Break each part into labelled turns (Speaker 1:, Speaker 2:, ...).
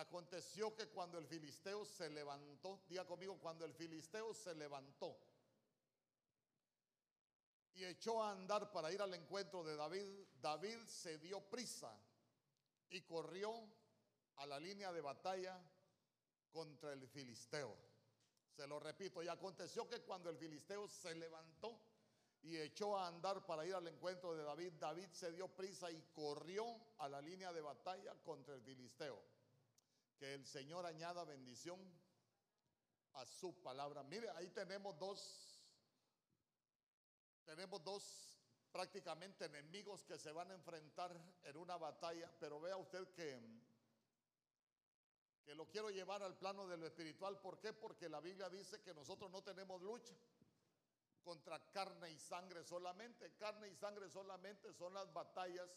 Speaker 1: aconteció que cuando el filisteo se levantó, diga conmigo, cuando el filisteo se levantó y echó a andar para ir al encuentro de David, David se dio prisa y corrió a la línea de batalla contra el filisteo. Se lo repito, y aconteció que cuando el filisteo se levantó y echó a andar para ir al encuentro de David, David se dio prisa y corrió a la línea de batalla contra el filisteo. Que el Señor añada bendición a su palabra. Mire, ahí tenemos dos, tenemos dos prácticamente enemigos que se van a enfrentar en una batalla, pero vea usted que, que lo quiero llevar al plano de lo espiritual. ¿Por qué? Porque la Biblia dice que nosotros no tenemos lucha contra carne y sangre solamente. Carne y sangre solamente son las batallas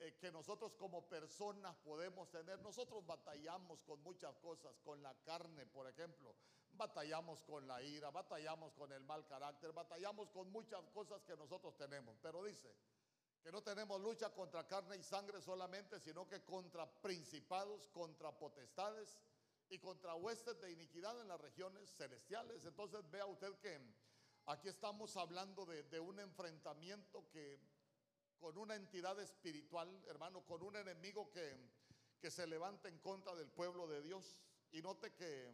Speaker 1: eh, que nosotros como personas podemos tener. Nosotros batallamos con muchas cosas, con la carne, por ejemplo. Batallamos con la ira, batallamos con el mal carácter, batallamos con muchas cosas que nosotros tenemos. Pero dice que no tenemos lucha contra carne y sangre solamente, sino que contra principados, contra potestades y contra huestes de iniquidad en las regiones celestiales. Entonces vea usted que Aquí estamos hablando de, un enfrentamiento que con una entidad espiritual, hermano, con un enemigo que, que se levanta en contra del pueblo de Dios. Y note que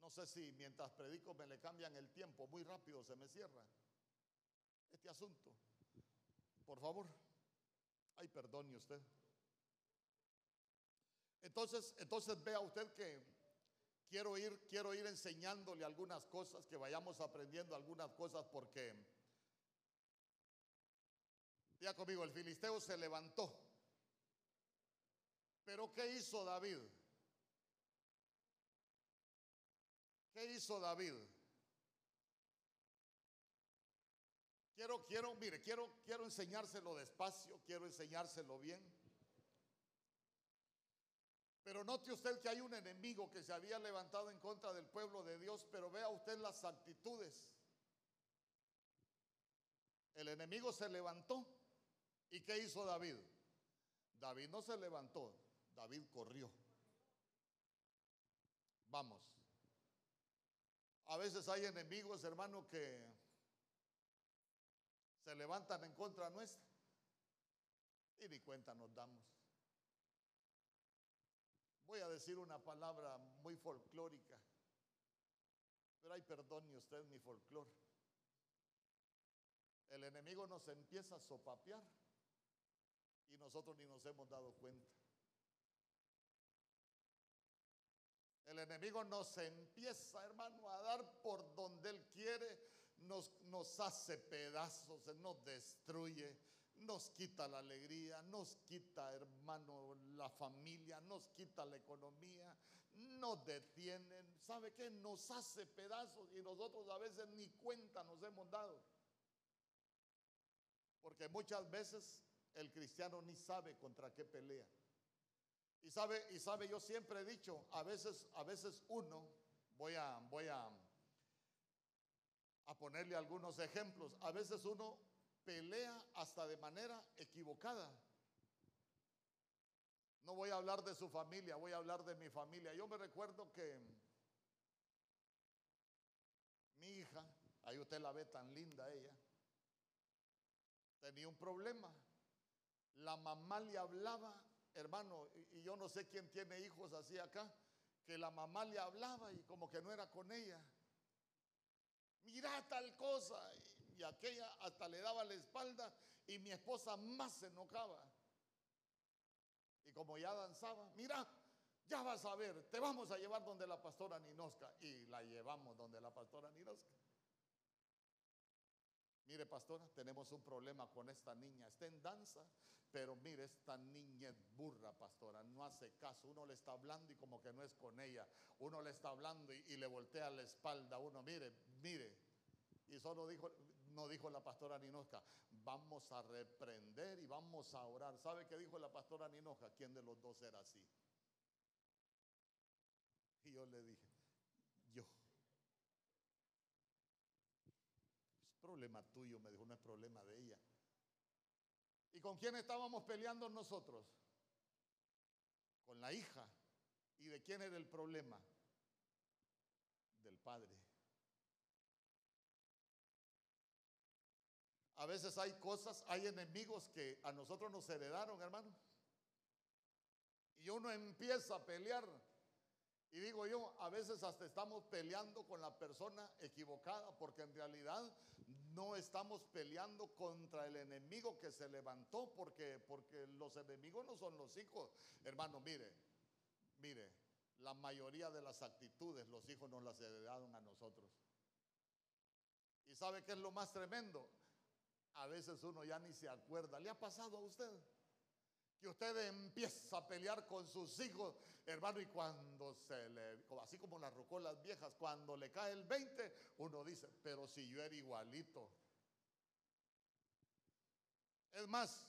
Speaker 1: no sé si mientras predico me le cambian el tiempo, muy rápido se me cierra este asunto. Por favor, ay, perdone usted. Entonces, entonces vea usted que quiero ir, quiero ir enseñándole algunas cosas, que vayamos aprendiendo algunas cosas porque, ya conmigo, el filisteo se levantó. Pero ¿qué hizo David? ¿Qué hizo David? Quiero, quiero, mire, quiero, quiero enseñárselo despacio, quiero enseñárselo bien. Pero note usted que hay un enemigo que se había levantado en contra del pueblo de Dios, pero vea usted las actitudes. El enemigo se levantó. ¿Y qué hizo David? David no se levantó, David corrió. Vamos. A veces hay enemigos, hermano, que se levantan en contra nuestra y ni cuenta nos damos. Voy a decir una palabra muy folclórica, pero ay, perdone usted mi folclor. El enemigo nos empieza a sopapear y nosotros ni nos hemos dado cuenta. El enemigo nos empieza, hermano, a dar por donde él quiere, nos hace pedazos, nos destruye nos quita la alegría, nos quita, hermano, la familia, nos quita la economía, nos detienen. ¿Sabe qué? Nos hace pedazos y nosotros a veces ni cuenta nos hemos dado. Porque muchas veces el cristiano ni sabe contra qué pelea. Y sabe, y sabe, yo siempre he dicho, a veces, a veces uno, voy a, voy a, a ponerle algunos ejemplos, a veces uno pelea hasta de manera equivocada. No voy a hablar de su familia, voy a hablar de mi familia. Yo me recuerdo que mi hija, ahí usted la ve tan linda ella, tenía un problema. La mamá le hablaba, hermano, y yo no sé quién tiene hijos así acá, que la mamá le hablaba y como que no era con ella. Mira tal cosa aquella hasta le daba la espalda y mi esposa más se enojaba. Y como ya danzaba, mira, ya vas a ver, te vamos a llevar donde la pastora Ninosca. Y la llevamos donde la pastora Ninosca. Mire, pastora, tenemos un problema con esta niña. Está en danza, pero mire, esta niña es burra, pastora. No hace caso. Uno le está hablando y como que no es con ella. Uno le está hablando y, y le voltea la espalda. Uno, mire, mire. Y solo dijo, no dijo la pastora Ninoja, vamos a reprender y vamos a orar. ¿Sabe qué dijo la pastora Ninoja? ¿Quién de los dos era así? Y yo le dije, yo. Es problema tuyo, me dijo, no es problema de ella. Y con quién estábamos peleando nosotros? Con la hija. ¿Y de quién era el problema? Del padre. A veces hay cosas, hay enemigos que a nosotros nos heredaron, hermano. Y uno empieza a pelear. Y digo yo, a veces hasta estamos peleando con la persona equivocada, porque en realidad no estamos peleando contra el enemigo que se levantó, porque, porque los enemigos no son los hijos. Hermano, mire, mire, la mayoría de las actitudes los hijos nos las heredaron a nosotros. ¿Y sabe qué es lo más tremendo? A veces uno ya ni se acuerda. ¿Le ha pasado a usted? Que usted empieza a pelear con sus hijos, hermano, y cuando se le, así como las rocolas viejas, cuando le cae el 20, uno dice, pero si yo era igualito. Es más,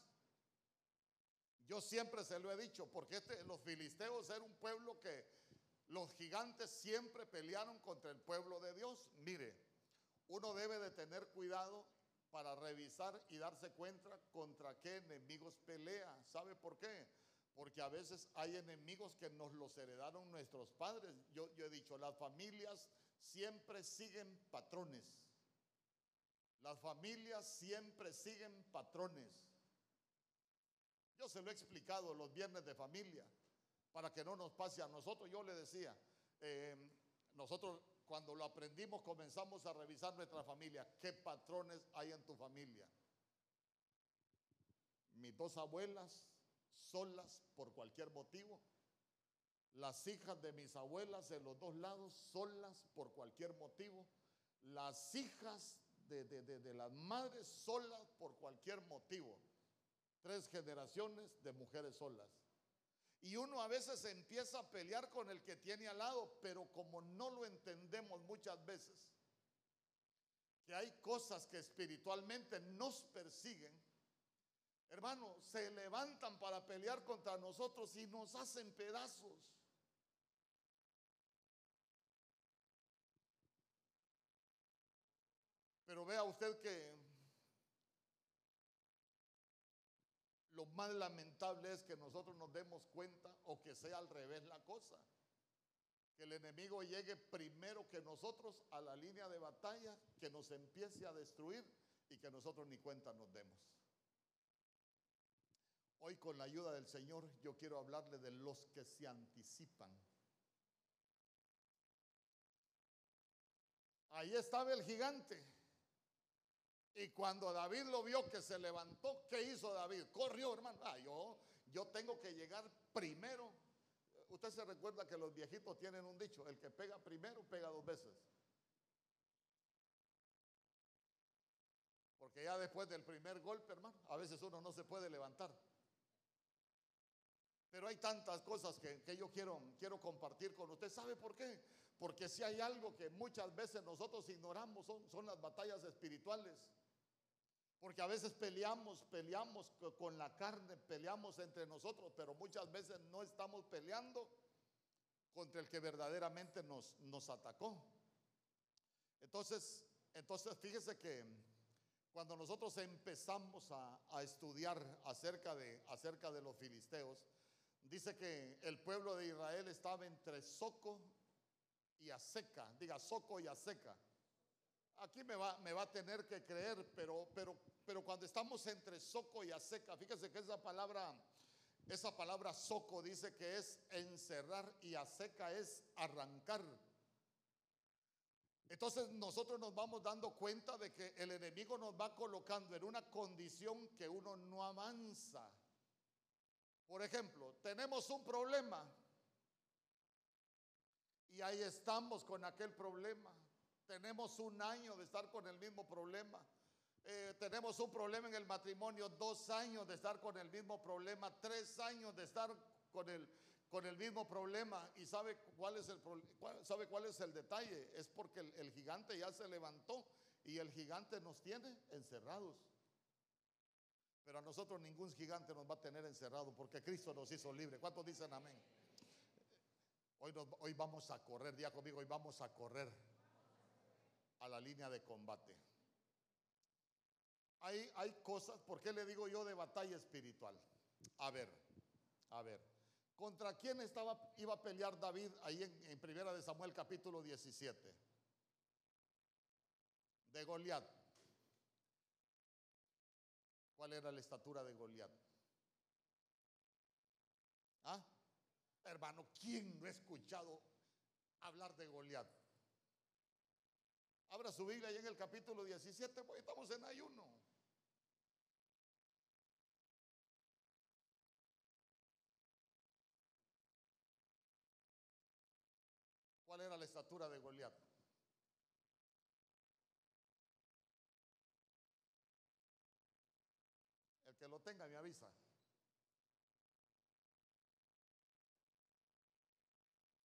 Speaker 1: yo siempre se lo he dicho, porque este, los filisteos eran un pueblo que los gigantes siempre pelearon contra el pueblo de Dios. Mire, uno debe de tener cuidado para revisar y darse cuenta contra qué enemigos pelea. ¿Sabe por qué? Porque a veces hay enemigos que nos los heredaron nuestros padres. Yo, he dicho, las familias siempre siguen patrones. Las familias siempre siguen patrones. Yo se lo he explicado los viernes de familia, para que no nos pase a nosotros. Yo le decía, eh, nosotros cuando lo aprendimos comenzamos a revisar nuestra familia. ¿Qué patrones hay en tu familia? Mis dos abuelas solas por cualquier motivo. Las hijas de mis abuelas en los dos lados solas por cualquier motivo. Las hijas de, de las madres solas por cualquier motivo. Tres generaciones de mujeres solas. Y uno a veces empieza a pelear con el que tiene al lado, pero como no lo entendemos muchas veces, que hay cosas que espiritualmente nos persiguen, hermano, se levantan para pelear contra nosotros y nos hacen pedazos. Pero vea usted que Lo más lamentable es que nosotros nos demos cuenta o que sea al revés la cosa. Que el enemigo llegue primero que nosotros a la línea de batalla, que nos empiece a destruir y que nosotros ni cuenta nos demos. Hoy con la ayuda del Señor yo quiero hablarle de los que se anticipan. Ahí estaba el gigante. Y cuando David lo vio que se levantó, ¿qué hizo David? Corrió, hermano. Ah, yo, yo tengo que llegar primero. Usted se recuerda que los viejitos tienen un dicho, el que pega primero pega dos veces. Porque ya después del primer golpe, hermano, a veces uno no se puede levantar. Pero hay tantas cosas que, yo quiero, quiero compartir con usted. ¿Sabe por qué? Porque si hay algo que muchas veces nosotros ignoramos, son, son las batallas espirituales. Porque a veces peleamos, peleamos con la carne, peleamos entre nosotros, pero muchas veces no estamos peleando contra el que verdaderamente nos, nos atacó. Entonces, entonces fíjese que cuando nosotros empezamos a, a, estudiar acerca de, acerca de los filisteos, dice que el pueblo de Israel estaba entre Soco y Aseca, diga Soco y Aseca. Aquí me va, me va a tener que creer, pero, pero pero cuando estamos entre soco y aseca, fíjese que esa palabra, esa palabra soco dice que es encerrar y aseca es arrancar. Entonces nosotros nos vamos dando cuenta de que el enemigo nos va colocando en una condición que uno no avanza. Por ejemplo, tenemos un problema y ahí estamos con aquel problema. Tenemos un año de estar con el mismo problema. Eh, tenemos un problema en el matrimonio, dos años de estar con el mismo problema, tres años de estar con el, con el mismo problema. ¿Y sabe cuál, es el, sabe cuál es el detalle? Es porque el, el gigante ya se levantó y el gigante nos tiene encerrados. Pero a nosotros ningún gigante nos va a tener encerrado porque Cristo nos hizo libre. ¿Cuántos dicen amén? Hoy, vamos a correr, día conmigo, hoy vamos a correr a la línea de combate. Hay, hay cosas, ¿por qué le digo yo de batalla espiritual? A ver, a ver. ¿Contra quién estaba, iba a pelear David ahí en, en Primera de Samuel capítulo 17? De Goliat. ¿Cuál era la estatura de Goliat? ¿Ah? Hermano, ¿quién no ha escuchado hablar de Goliat? Abra su Biblia ahí en el capítulo 17, pues estamos en ayuno. ¿Cuál era la estatura de Goliat? El que lo tenga me avisa.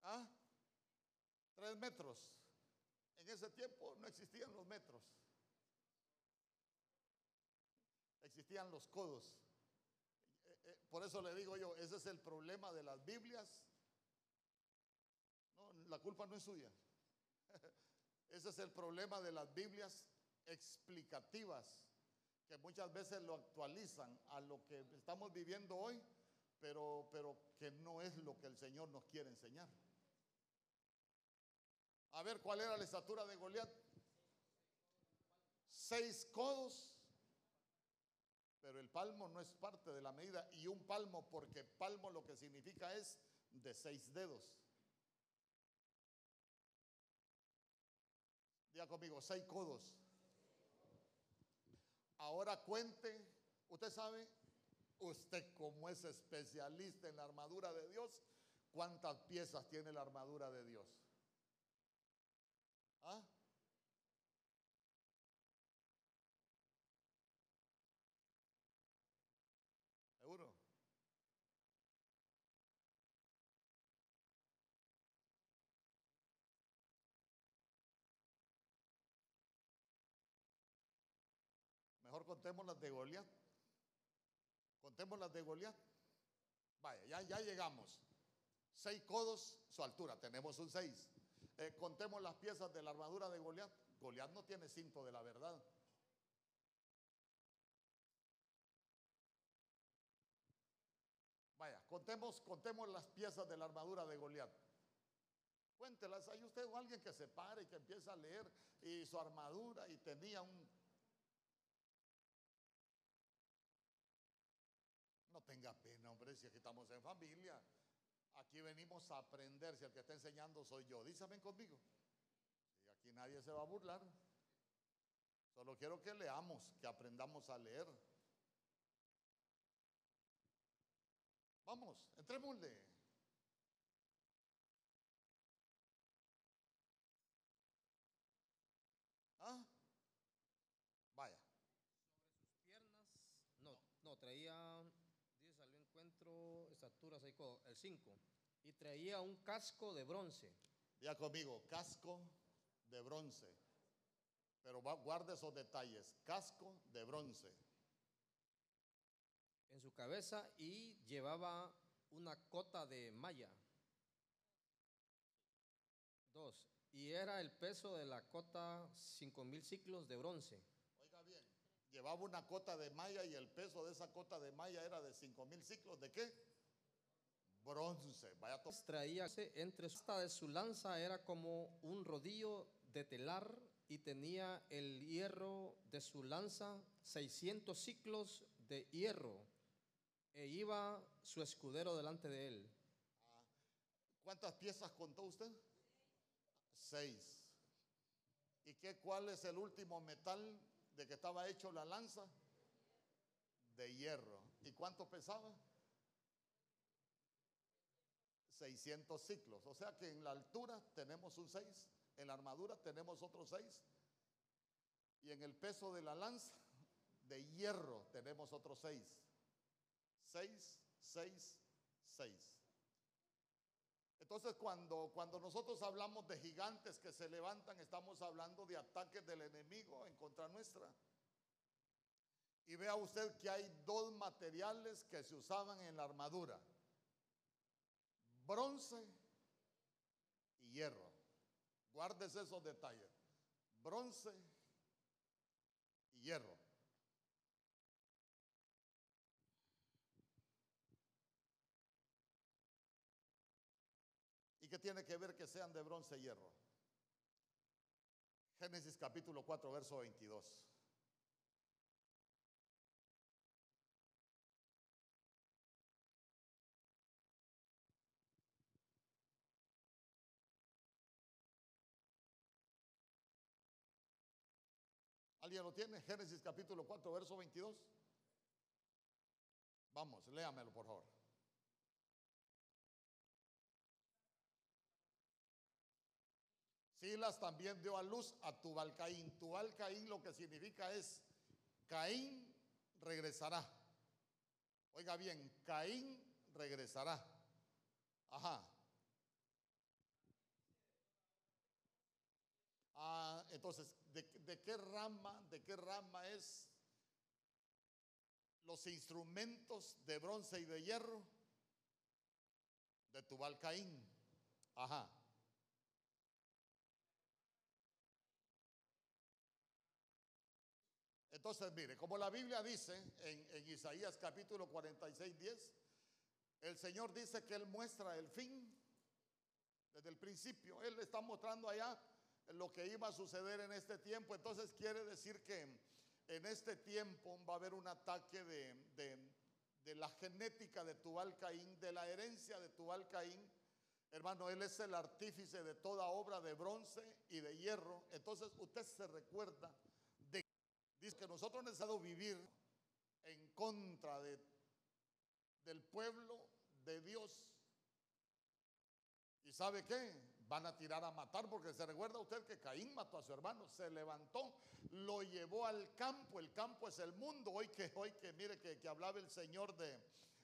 Speaker 1: ¿Ah? Tres metros. En ese tiempo no existían los metros. Existían los codos. Eh, eh, por eso le digo yo, ese es el problema de las Biblias. No, la culpa no es suya. Ese es el problema de las Biblias explicativas, que muchas veces lo actualizan a lo que estamos viviendo hoy, pero, pero que no es lo que el Señor nos quiere enseñar. A ver, ¿cuál era la estatura de Goliat? Seis codos. Pero el palmo no es parte de la medida. Y un palmo, porque palmo lo que significa es de seis dedos. Diga conmigo, seis codos. Ahora cuente, usted sabe, usted como es especialista en la armadura de Dios, ¿cuántas piezas tiene la armadura de Dios? ¿Ah? ¿Seguro? Mejor contemos las de Goliat. Contemos las de Goliat. Vaya, ya, ya llegamos. Seis codos, su altura. Tenemos un seis. Eh, contemos las piezas de la armadura de Goliat. Goliat no tiene cinto de la verdad. Vaya, contemos, contemos las piezas de la armadura de Goliat. Cuéntelas. Hay usted o alguien que se pare y que empieza a leer y su armadura y tenía un. No tenga si aquí estamos en familia. Aquí venimos a aprender. Si el que está enseñando soy yo, dísame conmigo. Y aquí nadie se va a burlar. Solo quiero que leamos, que aprendamos a leer. Vamos, entrémosle. ¿Ah? Vaya.
Speaker 2: Sobre sus piernas, no, no, traía, dice, salió el 5. Y traía un casco de bronce.
Speaker 1: Ya conmigo, casco de bronce. Pero guarde esos detalles. Casco de bronce.
Speaker 2: en su cabeza y llevaba una cota de malla. Dos. Y era el peso de la cota cinco mil ciclos de bronce.
Speaker 1: Oiga bien, llevaba una cota de malla y el peso de esa cota de malla era de cinco mil ciclos. ¿De qué? Bronce. Vaya
Speaker 2: entre su de su lanza era como un rodillo de telar y tenía el hierro de su lanza 600 ciclos de hierro e iba su escudero delante de él.
Speaker 1: ¿Cuántas piezas contó usted? Seis. ¿Y qué, cuál es el último metal de que estaba hecho la lanza? De hierro. ¿Y cuánto pesaba? 600 ciclos. O sea que en la altura tenemos un 6, en la armadura tenemos otro 6 y en el peso de la lanza de hierro tenemos otro 6. 6, 6, 6. Entonces cuando, cuando nosotros hablamos de gigantes que se levantan, estamos hablando de ataques del enemigo en contra nuestra. Y vea usted que hay dos materiales que se usaban en la armadura bronce y hierro. Guárdese esos detalles. Bronce y hierro. ¿Y qué tiene que ver que sean de bronce y hierro? Génesis capítulo 4, verso 22. ¿Alguien lo tiene? Génesis capítulo 4, verso 22. Vamos, léamelo por favor. Silas también dio a luz a Tubalcaín. Tubalcaín lo que significa es Caín regresará. Oiga bien, Caín regresará. Ajá. Ah, entonces, ¿de, qué rama, de qué rama es los instrumentos de bronce y de hierro? De Tubal Caín. Ajá. Entonces, mire, como la Biblia dice en, Isaías capítulo 46, 10, el Señor dice que Él muestra el fin desde el principio. Él está mostrando allá lo que iba a suceder en este tiempo. Entonces quiere decir que en este tiempo va a haber un ataque de, de, la genética de Tubal Caín, de la herencia de Tubal Caín. Hermano, él es el artífice de toda obra de bronce y de hierro. Entonces usted se recuerda de dice que nosotros necesitamos vivir en contra de, del pueblo de Dios. ¿Y sabe qué? Van a tirar a matar, porque se recuerda usted que Caín mató a su hermano, se levantó, lo llevó al campo, el campo es el mundo, hoy que, hoy que mire que, hablaba el Señor de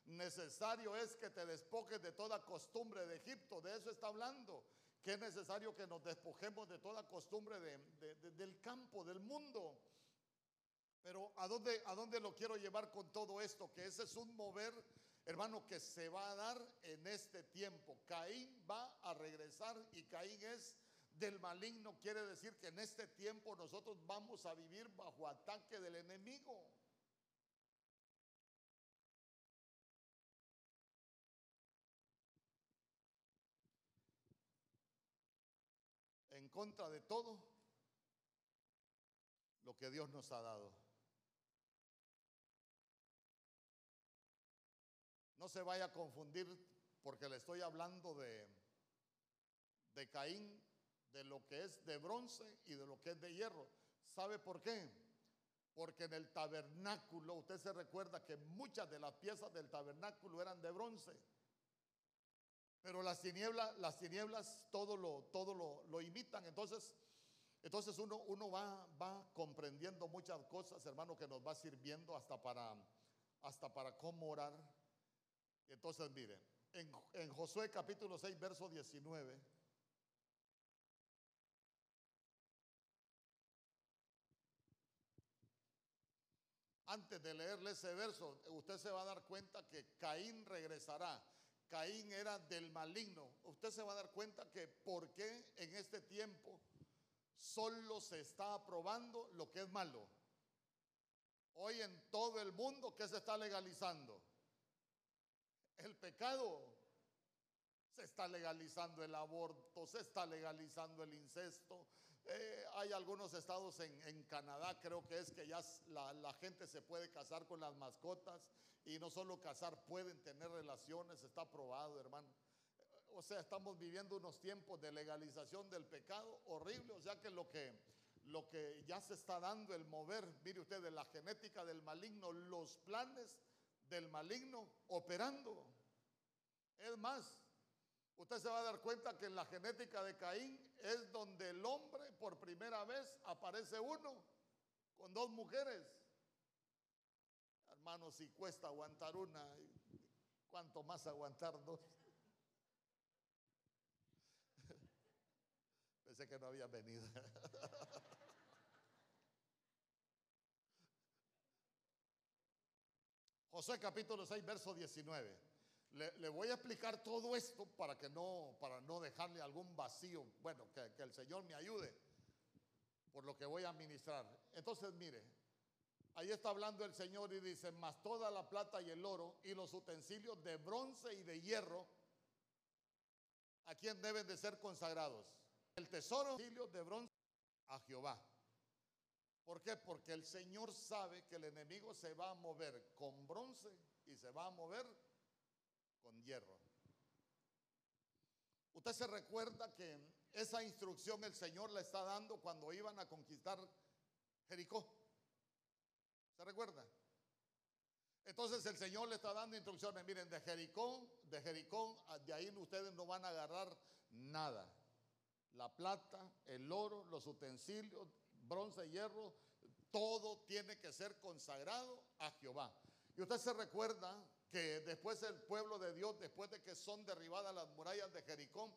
Speaker 1: necesario es que te despojes de toda costumbre de Egipto, de eso está hablando, que es necesario que nos despojemos de toda costumbre del campo, del mundo. Pero ¿a dónde, ¿a dónde lo quiero llevar con todo esto? Que ese es un mover hermano, que se va a dar en este tiempo. Caín va a regresar y Caín es del maligno. Quiere decir que en este tiempo nosotros vamos a vivir bajo ataque del enemigo. En contra de todo lo que Dios nos ha dado. No se vaya a confundir porque le estoy hablando de, de Caín, de lo que es de bronce y de lo que es de hierro. ¿Sabe por qué? Porque en el tabernáculo, usted se recuerda que muchas de las piezas del tabernáculo eran de bronce. Pero las tinieblas, las tinieblas todo lo, todo lo, lo imitan. Entonces, entonces uno, uno va, va comprendiendo muchas cosas, hermano, que nos va sirviendo hasta para, hasta para cómo orar entonces, mire, en, Josué capítulo 6, verso 19. Antes de leerle ese verso, usted se va a dar cuenta que Caín regresará. Caín era del maligno. Usted se va a dar cuenta que por qué en este tiempo solo se está aprobando lo que es malo. Hoy en todo el mundo, ¿qué se está legalizando? El pecado. Se está legalizando el aborto, se está legalizando el incesto. Eh, hay algunos estados en, Canadá, creo que es que ya la, gente se puede casar con las mascotas y no solo casar, pueden tener relaciones, está aprobado, hermano. O sea, estamos viviendo unos tiempos de legalización del pecado horrible, o sea que lo que, lo que ya se está dando, el mover, mire usted, de la genética del maligno, los planes del maligno operando. Es más, usted se va a dar cuenta que en la genética de Caín es donde el hombre por primera vez aparece uno con dos mujeres. Hermano, si cuesta aguantar una, ¿cuánto más aguantar dos? Pensé que no había venido. José capítulo 6, verso 19. Le, voy a explicar todo esto para que no, para no dejarle algún vacío. Bueno, que, el Señor me ayude por lo que voy a ministrar. Entonces, mire, ahí está hablando el Señor y dice, más toda la plata y el oro y los utensilios de bronce y de hierro ¿A quién deben de ser consagrados? El tesoro de bronce a Jehová. ¿Por qué? Porque el Señor sabe que el enemigo se va a mover con bronce y se va a mover con hierro. Usted se recuerda que esa instrucción el Señor le está dando cuando iban a conquistar Jericó. ¿Se recuerda? Entonces el Señor le está dando instrucciones. Miren, de Jericó, de Jericó, de ahí ustedes no van a agarrar nada. La plata, el oro, los utensilios, bronce, hierro, todo tiene que ser consagrado a Jehová. Y usted se recuerda que después el pueblo de Dios, después de que son derribadas las murallas de Jericó,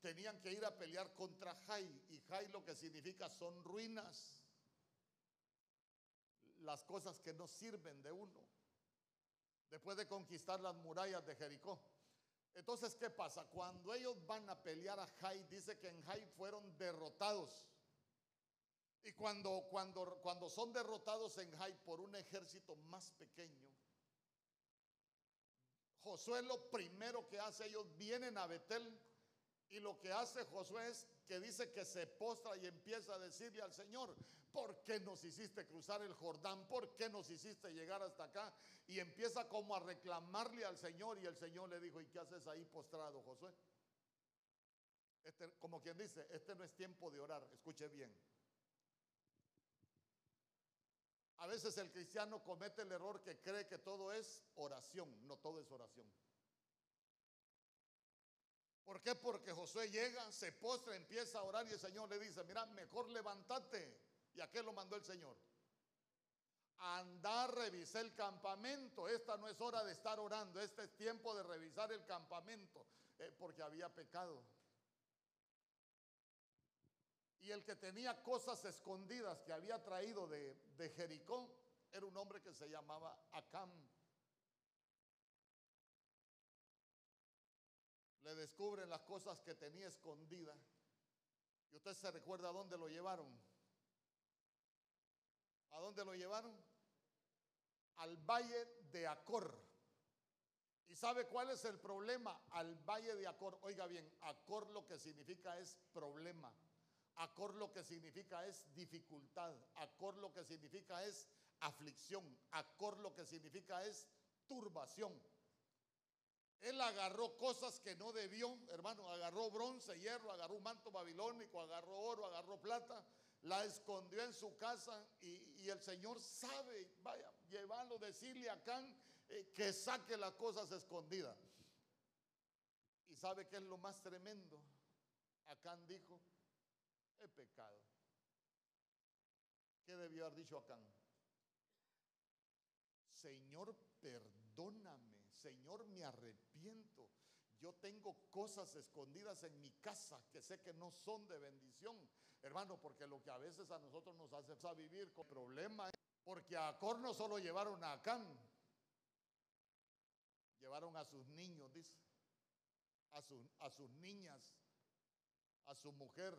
Speaker 1: tenían que ir a pelear contra Jai. Y Jai lo que significa son ruinas, las cosas que no sirven de uno. Después de conquistar las murallas de Jericó. Entonces, ¿qué pasa? Cuando ellos van a pelear a Jai, dice que en Jai fueron derrotados. Y cuando, cuando, cuando son derrotados en Jai por un ejército más pequeño, Josué lo primero que hace, ellos vienen a Betel y lo que hace Josué es que dice que se postra y empieza a decirle al Señor, ¿por qué nos hiciste cruzar el Jordán? ¿Por qué nos hiciste llegar hasta acá? Y empieza como a reclamarle al Señor y el Señor le dijo, ¿y qué haces ahí postrado, Josué? Este, como quien dice, este no es tiempo de orar, escuche bien. A veces el cristiano comete el error que cree que todo es oración, no todo es oración. ¿Por qué? Porque Josué llega, se postra, empieza a orar y el Señor le dice, mira, mejor levántate. ¿Y a qué lo mandó el Señor? Andar, revisé el campamento. Esta no es hora de estar orando, este es tiempo de revisar el campamento, eh, porque había pecado. Y el que tenía cosas escondidas que había traído de, Jericó era un hombre que se llamaba Acam. le descubren las cosas que tenía escondida. Y usted se recuerda a dónde lo llevaron. ¿A dónde lo llevaron? Al valle de Acor. ¿Y sabe cuál es el problema? Al valle de Acor. Oiga bien, Acor lo que significa es problema. Acor lo que significa es dificultad. Acor lo que significa es aflicción. Acor lo que significa es turbación. Él agarró cosas que no debió, hermano, agarró bronce, hierro, agarró un manto babilónico, agarró oro, agarró plata, la escondió en su casa y, el Señor sabe, vaya, llevarlo, decirle a Acán eh, que saque las cosas escondidas. Y sabe que es lo más tremendo. Acán dijo, he pecado. ¿Qué debió haber dicho Acán? Señor, perdóname Señor, me arrepiento. Yo tengo cosas escondidas en mi casa que sé que no son de bendición. Hermano, porque lo que a veces a nosotros nos hace vivir con problemas, porque a Acor no solo llevaron a Acán, llevaron a sus niños, dice, a, a sus niñas, a su mujer,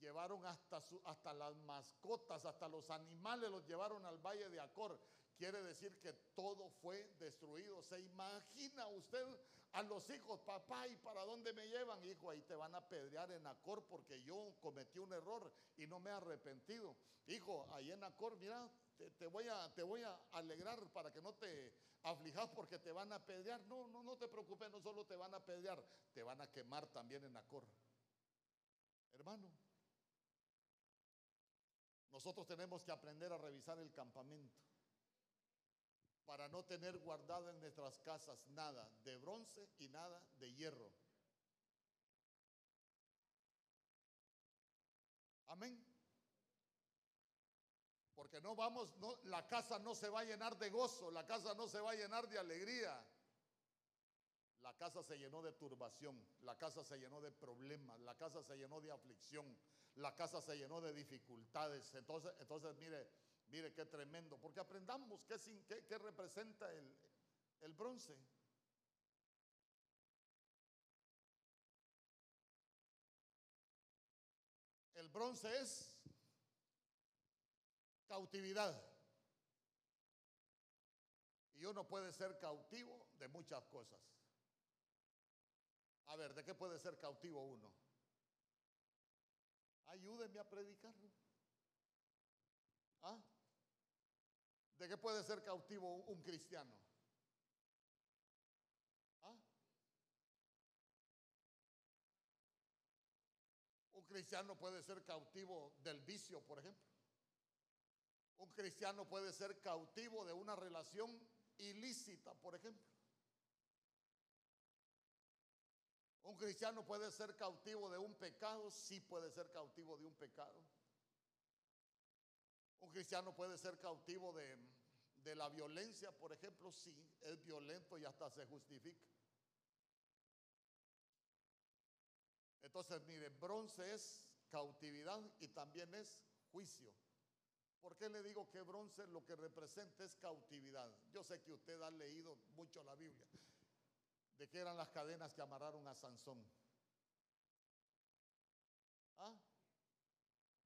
Speaker 1: llevaron hasta, hasta las mascotas, hasta los animales los llevaron al valle de Acor. Quiere decir que todo fue destruido. ¿Se imagina usted a los hijos, papá, ¿y para dónde me llevan? Hijo, ahí te van a pedrear en Acor porque yo cometí un error y no me he arrepentido. Hijo, ahí en Acor, mira, te, voy, a, te voy a alegrar para que no te aflijas porque te van a pedrear. No, no, no te preocupes, no solo te van a pedrear, te van a quemar también en Acor. Hermano, nosotros tenemos que aprender a revisar el campamento para no tener guardado en nuestras casas nada de bronce y nada de hierro. Amén. Porque no vamos, no, la casa no se va a llenar de gozo, la casa no se va a llenar de alegría. La casa se llenó de turbación, la casa se llenó de problemas, la casa se llenó de aflicción, la casa se llenó de dificultades. Entonces, entonces mire, Mire qué tremendo, porque aprendamos qué, qué, representa el, el bronce. El bronce es cautividad. Y uno puede ser cautivo de muchas cosas. A ver, ¿de qué puede ser cautivo uno? Ayúdenme a predicarlo. ¿Ah? ¿De qué puede ser cautivo un cristiano? ¿Ah? Un cristiano puede ser cautivo del vicio, por ejemplo. Un cristiano puede ser cautivo de una relación ilícita, por ejemplo. Un cristiano puede ser cautivo de un pecado, sí puede ser cautivo de un pecado. Un cristiano puede ser cautivo de, de la violencia, por ejemplo, sí, es violento y hasta se justifica. Entonces, mire, bronce es cautividad y también es juicio. ¿Por qué le digo que bronce lo que representa es cautividad? Yo sé que usted ha leído mucho la Biblia. ¿De qué eran las cadenas que amarraron a Sansón? ¿Ah?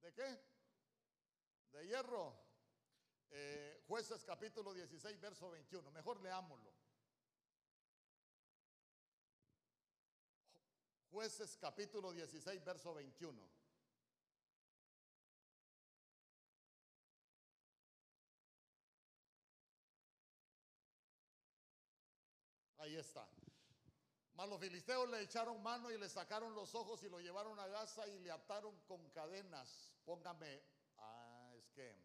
Speaker 1: ¿De qué? De hierro. Eh, jueces capítulo 16, verso 21. Mejor leámoslo. Jueces capítulo 16, verso 21. Ahí está. Mas los filisteos le echaron mano y le sacaron los ojos y lo llevaron a Gaza y le ataron con cadenas. Póngame, ah, es que,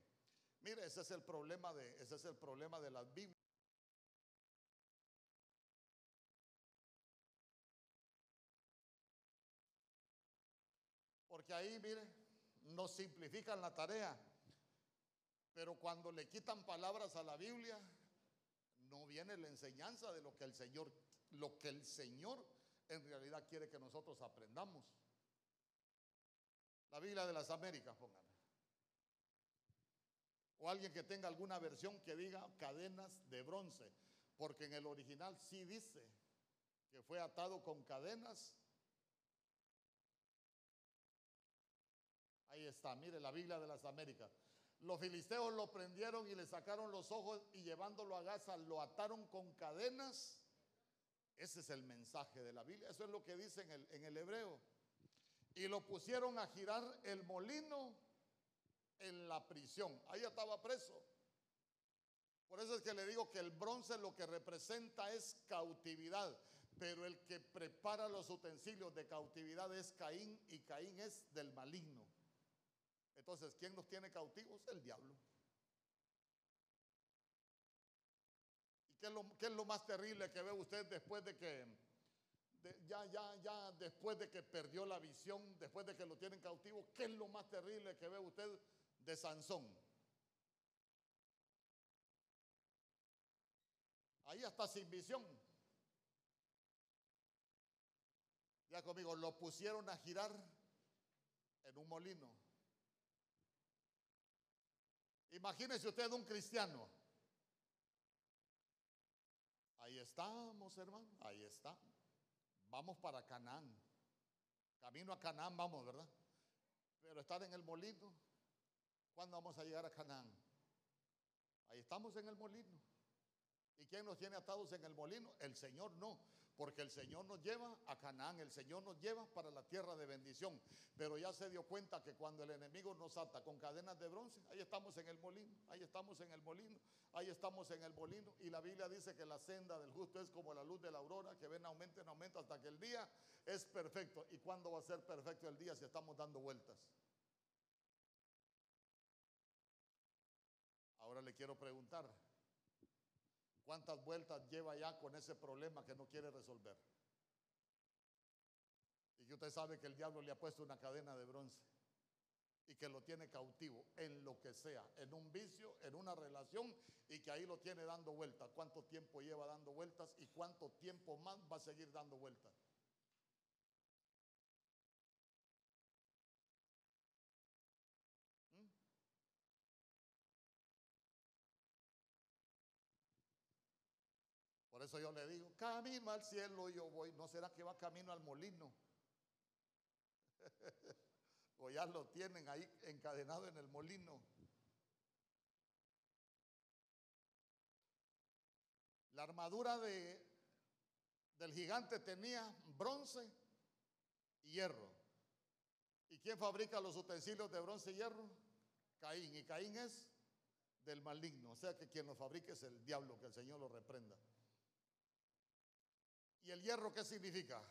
Speaker 1: mire, ese es el problema de, ese es el problema de las Biblias. Porque ahí, mire, nos simplifican la tarea. Pero cuando le quitan palabras a la Biblia, no viene la enseñanza de lo que el Señor, lo que el Señor en realidad quiere que nosotros aprendamos. La Biblia de las Américas, pónganme. O alguien que tenga alguna versión que diga cadenas de bronce, porque en el original sí dice que fue atado con cadenas. Ahí está, mire la Biblia de las Américas. Los filisteos lo prendieron y le sacaron los ojos y llevándolo a Gaza lo ataron con cadenas. Ese es el mensaje de la Biblia. Eso es lo que dice en el, en el hebreo. Y lo pusieron a girar el molino en la prisión. Ahí estaba preso. Por eso es que le digo que el bronce lo que representa es cautividad. Pero el que prepara los utensilios de cautividad es Caín y Caín es del maligno. Entonces, ¿quién nos tiene cautivos? El diablo. Qué es lo, más terrible que ve usted después de que, ya, ya, ya, después de que perdió la visión, después de que lo tienen cautivo? ¿Qué es lo más terrible que ve usted de Sansón? Ahí está sin visión. Ya conmigo, lo pusieron a girar en un molino. Imagínese usted un cristiano. Estamos, hermano. Ahí está. Vamos para Canaán. Camino a Canaán vamos, ¿verdad? Pero estar en el molino. ¿Cuándo vamos a llegar a Canaán? Ahí estamos en el molino. ¿Y quién nos tiene atados en el molino? El Señor no, porque el Señor nos lleva a Canaán, el Señor nos lleva para la tierra de bendición. Pero ya se dio cuenta que cuando el enemigo nos ata con cadenas de bronce, ahí estamos en el molino, ahí estamos en el molino, ahí estamos en el molino. Y la Biblia dice que la senda del justo es como la luz de la aurora, que ven aumenta en aumento hasta que el día es perfecto. ¿Y cuándo va a ser perfecto el día si estamos dando vueltas? Ahora le quiero preguntar, ¿Cuántas vueltas lleva ya con ese problema que no quiere resolver? Y usted sabe que el diablo le ha puesto una cadena de bronce y que lo tiene cautivo en lo que sea, en un vicio, en una relación y que ahí lo tiene dando vueltas. ¿Cuánto tiempo lleva dando vueltas y cuánto tiempo más va a seguir dando vueltas? Por eso yo le digo, camino al cielo yo voy. ¿No será que va camino al molino? o ya lo tienen ahí encadenado en el molino. La armadura de, del gigante tenía bronce y hierro. ¿Y quién fabrica los utensilios de bronce y hierro? Caín. Y Caín es del maligno. O sea que quien lo fabrica es el diablo, que el Señor lo reprenda. ¿Y el hierro qué significa?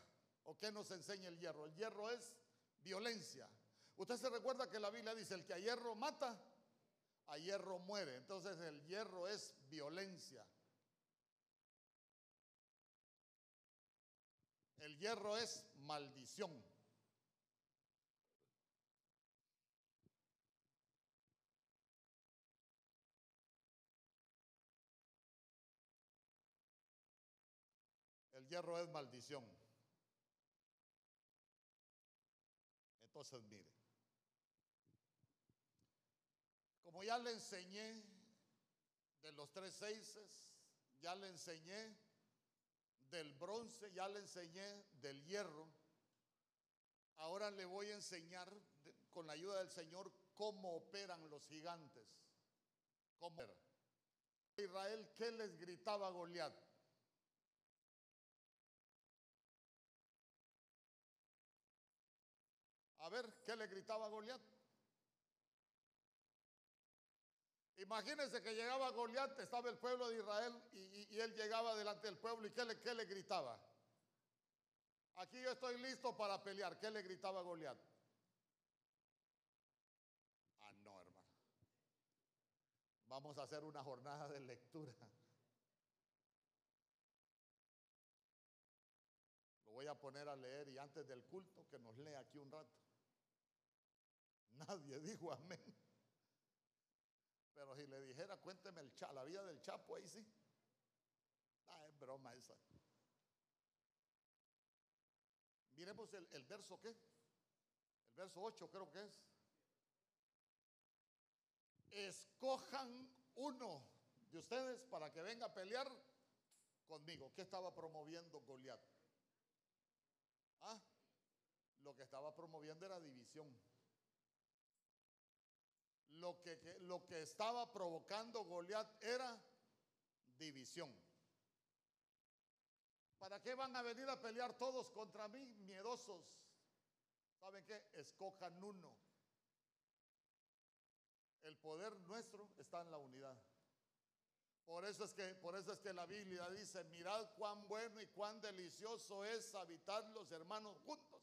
Speaker 1: ¿O qué nos enseña el hierro? El hierro es violencia. Usted se recuerda que la Biblia dice, el que a hierro mata, a hierro muere. Entonces el hierro es violencia. El hierro es maldición. Hierro es maldición. Entonces, mire, como ya le enseñé de los tres seises, ya le enseñé del bronce, ya le enseñé del hierro. Ahora le voy a enseñar con la ayuda del Señor cómo operan los gigantes. ¿Cómo Israel, ¿qué les gritaba Goliat? A ver, ¿qué le gritaba Goliat? Imagínense que llegaba Goliat, estaba el pueblo de Israel y, él llegaba delante del pueblo y ¿qué le, qué le gritaba? Aquí yo estoy listo para pelear. ¿Qué le gritaba Goliat? Ah, no, hermano. Vamos a hacer una jornada de lectura. Lo voy a poner a leer y antes del culto que nos lea aquí un rato. Nadie dijo amén. Pero si le dijera, cuénteme el la vida del Chapo, ahí sí. Ah, es broma esa. Miremos el, el verso qué. El verso 8 creo que es. Escojan uno de ustedes para que venga a pelear conmigo. ¿Qué estaba promoviendo Goliat? Ah, lo que estaba promoviendo era división. Lo que, lo que estaba provocando Goliat era división. ¿Para qué van a venir a pelear todos contra mí, miedosos? ¿Saben qué? Escojan uno. El poder nuestro está en la unidad. Por eso es que, por eso es que la Biblia dice, mirad cuán bueno y cuán delicioso es habitar los hermanos juntos,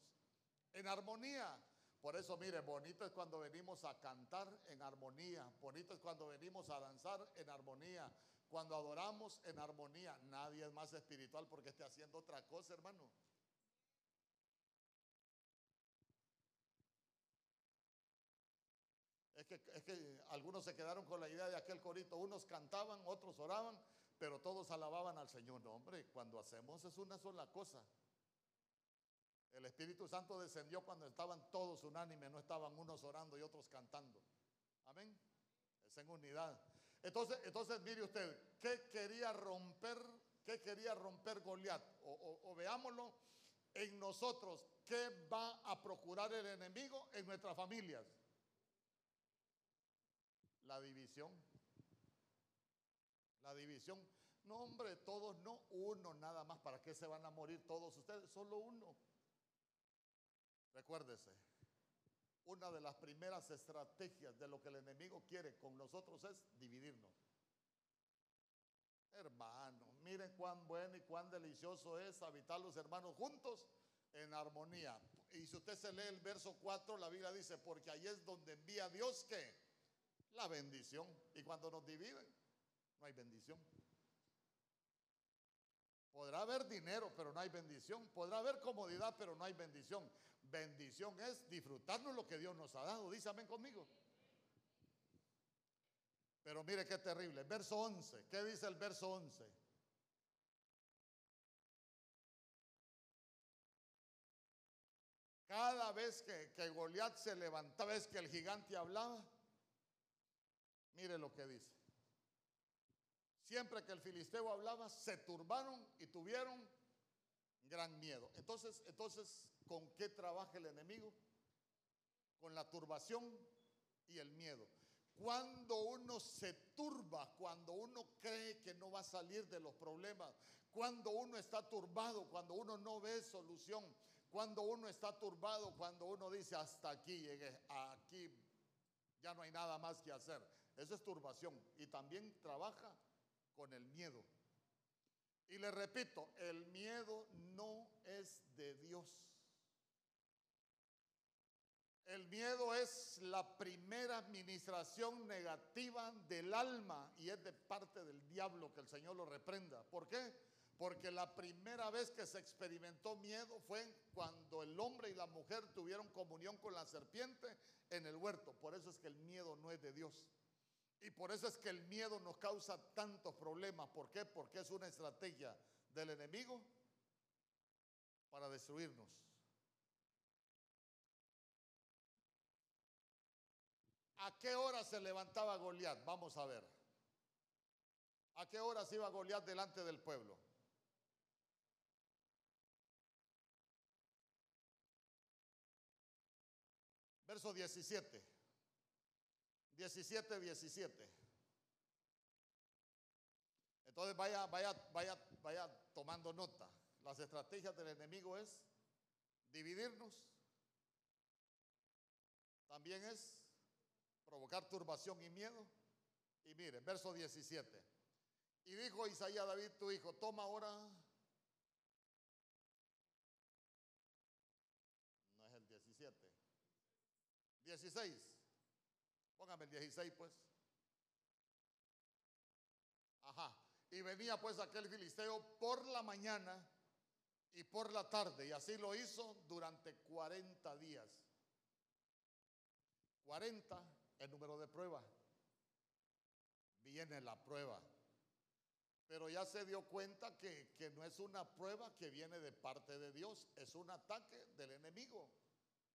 Speaker 1: en armonía. Por eso, mire, bonito es cuando venimos a cantar en armonía, bonito es cuando venimos a danzar en armonía, cuando adoramos en armonía. Nadie es más espiritual porque esté haciendo otra cosa, hermano. Es que, es que algunos se quedaron con la idea de aquel corito, unos cantaban, otros oraban, pero todos alababan al Señor. No, hombre, cuando hacemos es una sola cosa. El Espíritu Santo descendió cuando estaban todos unánimes, no estaban unos orando y otros cantando. Amén. Es en unidad. Entonces, entonces mire usted, ¿qué quería romper? ¿Qué quería romper Goliat? O, veámoslo en nosotros. ¿Qué va a procurar el enemigo en nuestras familias? La división. La división. No, hombre, todos no, uno nada más. ¿Para qué se van a morir todos ustedes? Solo uno. Recuérdese, una de las primeras estrategias de lo que el enemigo quiere con nosotros es dividirnos. Hermano, miren cuán bueno y cuán delicioso es habitar los hermanos juntos en armonía. Y si usted se lee el verso 4, la Biblia dice, porque ahí es donde envía Dios que la bendición. Y cuando nos dividen, no hay bendición. Podrá haber dinero, pero no hay bendición. Podrá haber comodidad, pero no hay bendición. Bendición es disfrutarnos lo que Dios nos ha dado. Dice amén conmigo. Pero mire qué terrible. Verso 11. ¿Qué dice el verso 11? Cada vez que, que Goliat se levantaba, vez que el gigante hablaba, mire lo que dice. Siempre que el filisteo hablaba, se turbaron y tuvieron gran miedo. Entonces, entonces, ¿con qué trabaja el enemigo? Con la turbación y el miedo. Cuando uno se turba, cuando uno cree que no va a salir de los problemas, Cuando uno está turbado, cuando uno no ve solución, cuando uno está turbado, cuando uno dice hasta aquí llegué, aquí ya no hay nada más que hacer. Eso es turbación. Y también trabaja con el miedo. Y le repito, el miedo no es de Dios. El miedo es la primera administración negativa del alma y es de parte del diablo que el Señor lo reprenda. ¿Por qué? Porque la primera vez que se experimentó miedo fue cuando el hombre y la mujer tuvieron comunión con la serpiente en el huerto. Por eso es que el miedo no es de Dios. Y por eso es que el miedo nos causa tantos problemas. ¿Por qué? Porque es una estrategia del enemigo para destruirnos. ¿A qué hora se levantaba Goliat? Vamos a ver. ¿A qué hora se iba Goliat delante del pueblo? Verso 17. 17, 17. Entonces vaya, vaya, vaya, vaya tomando nota. Las estrategias del enemigo es dividirnos. También es provocar turbación y miedo. Y mire, verso 17. Y dijo Isaías a David, tu hijo, toma ahora. No es el 17. 16. Póngame el 16 pues. Ajá. Y venía pues aquel filisteo por la mañana y por la tarde. Y así lo hizo durante 40 días. 40 el número de prueba. Viene la prueba. Pero ya se dio cuenta que, que, no es una prueba que viene de parte de Dios, es un ataque del enemigo.